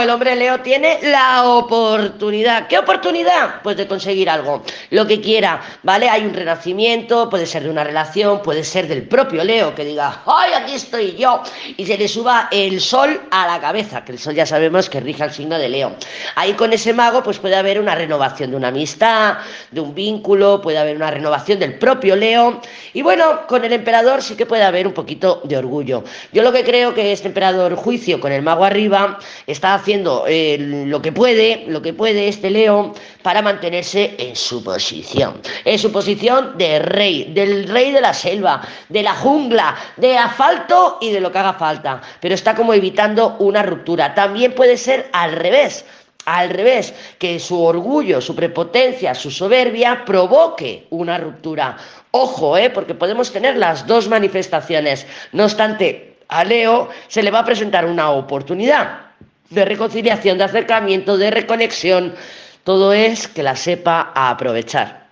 El hombre Leo tiene la oportunidad. ¿Qué oportunidad? Pues de conseguir algo, lo que quiera, ¿vale? Hay un renacimiento, puede ser de una relación, puede ser del propio Leo, que diga, ¡ay, aquí estoy yo! Y se le suba el sol a la cabeza, que el sol ya sabemos que rige al signo de Leo. Ahí con ese mago, pues puede haber una renovación de una amistad, de un vínculo, puede haber una renovación del propio Leo. Y bueno, con el emperador sí que puede haber un poquito de orgullo. Yo lo que creo que este emperador juicio con el mago arriba está haciendo eh, lo que puede, lo que puede este Leo para mantenerse en su posición, en su posición de rey, del rey de la selva, de la jungla, de asfalto y de lo que haga falta, pero está como evitando una ruptura. También puede ser al revés, al revés, que su orgullo, su prepotencia, su soberbia provoque una ruptura. Ojo, ¿eh? porque podemos tener las dos manifestaciones. No obstante, a Leo se le va a presentar una oportunidad de reconciliación, de acercamiento, de reconexión. Todo es que la sepa aprovechar.